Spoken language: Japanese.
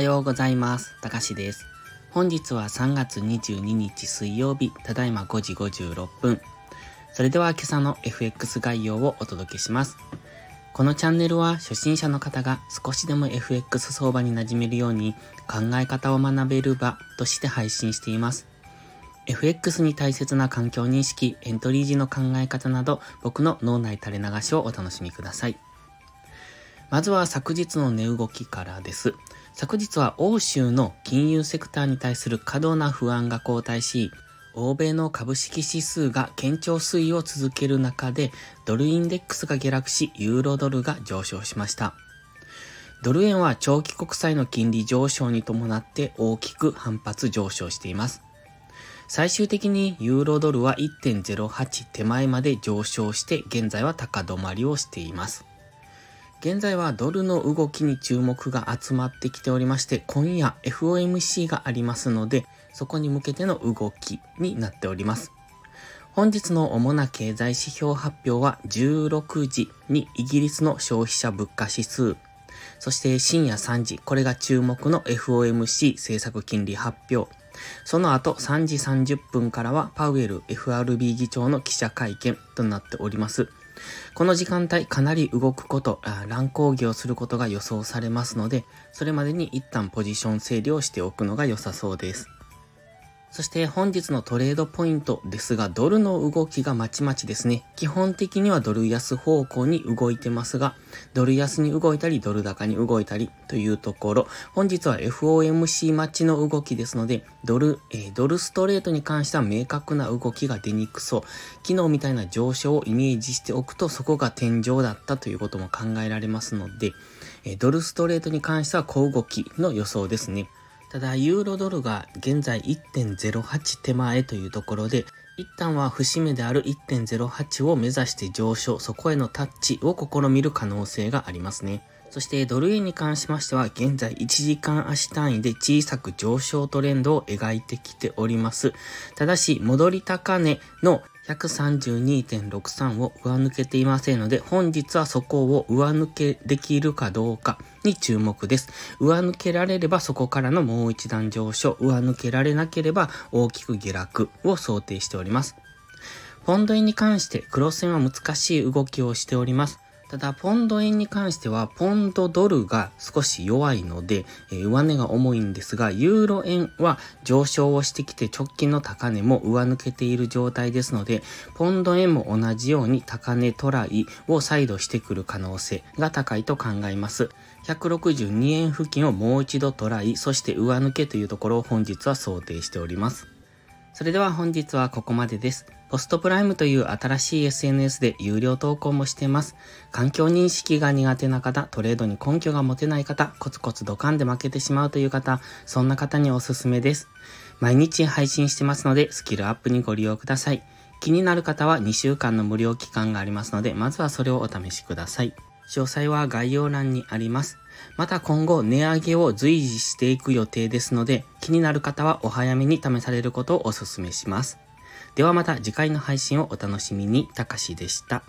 はようございます。たかしです。本日は3月22日水曜日、ただいま5時56分。それでは今朝の FX 概要をお届けします。このチャンネルは初心者の方が少しでも FX 相場に馴染めるように考え方を学べる場として配信しています。FX に大切な環境認識、エントリー時の考え方など僕の脳内垂れ流しをお楽しみください。まずは昨日の値動きからです。昨日は欧州の金融セクターに対する過度な不安が後退し、欧米の株式指数が堅調推移を続ける中で、ドルインデックスが下落し、ユーロドルが上昇しました。ドル円は長期国債の金利上昇に伴って大きく反発上昇しています。最終的にユーロドルは1.08手前まで上昇して現在は高止まりをしています。現在はドルの動きに注目が集まってきておりまして、今夜 FOMC がありますので、そこに向けての動きになっております。本日の主な経済指標発表は16時にイギリスの消費者物価指数、そして深夜3時、これが注目の FOMC 政策金利発表。その後3時30分からはパウエル FRB 議長の記者会見となっております。この時間帯かなり動くこと、乱高下をすることが予想されますので、それまでに一旦ポジション整理をしておくのが良さそうです。そして本日のトレードポイントですが、ドルの動きがまちまちですね。基本的にはドル安方向に動いてますが、ドル安に動いたり、ドル高に動いたりというところ、本日は FOMC 待ちの動きですので、ドル、えー、ドルストレートに関しては明確な動きが出にくそう。昨日みたいな上昇をイメージしておくと、そこが天井だったということも考えられますので、えー、ドルストレートに関しては小動きの予想ですね。ただ、ユーロドルが現在1.08手前というところで、一旦は節目である1.08を目指して上昇、そこへのタッチを試みる可能性がありますね。そしてドル円に関しましては現在1時間足単位で小さく上昇トレンドを描いてきております。ただし戻り高値の132.63を上抜けていませんので本日はそこを上抜けできるかどうかに注目です。上抜けられればそこからのもう一段上昇、上抜けられなければ大きく下落を想定しております。ポンド円に関して黒線は難しい動きをしております。ただ、ポンド円に関しては、ポンドドルが少し弱いので、えー、上値が重いんですが、ユーロ円は上昇をしてきて直近の高値も上抜けている状態ですので、ポンド円も同じように高値トライを再度してくる可能性が高いと考えます。162円付近をもう一度トライ、そして上抜けというところを本日は想定しております。それでは本日はここまでです。ポストプライムという新しい SNS で有料投稿もしています。環境認識が苦手な方、トレードに根拠が持てない方、コツコツドカンで負けてしまうという方、そんな方におすすめです。毎日配信してますので、スキルアップにご利用ください。気になる方は2週間の無料期間がありますので、まずはそれをお試しください。詳細は概要欄にあります。また今後値上げを随時していく予定ですので、気になる方はお早めに試されることをお勧めします。ではまた次回の配信をお楽しみに。たかしでした。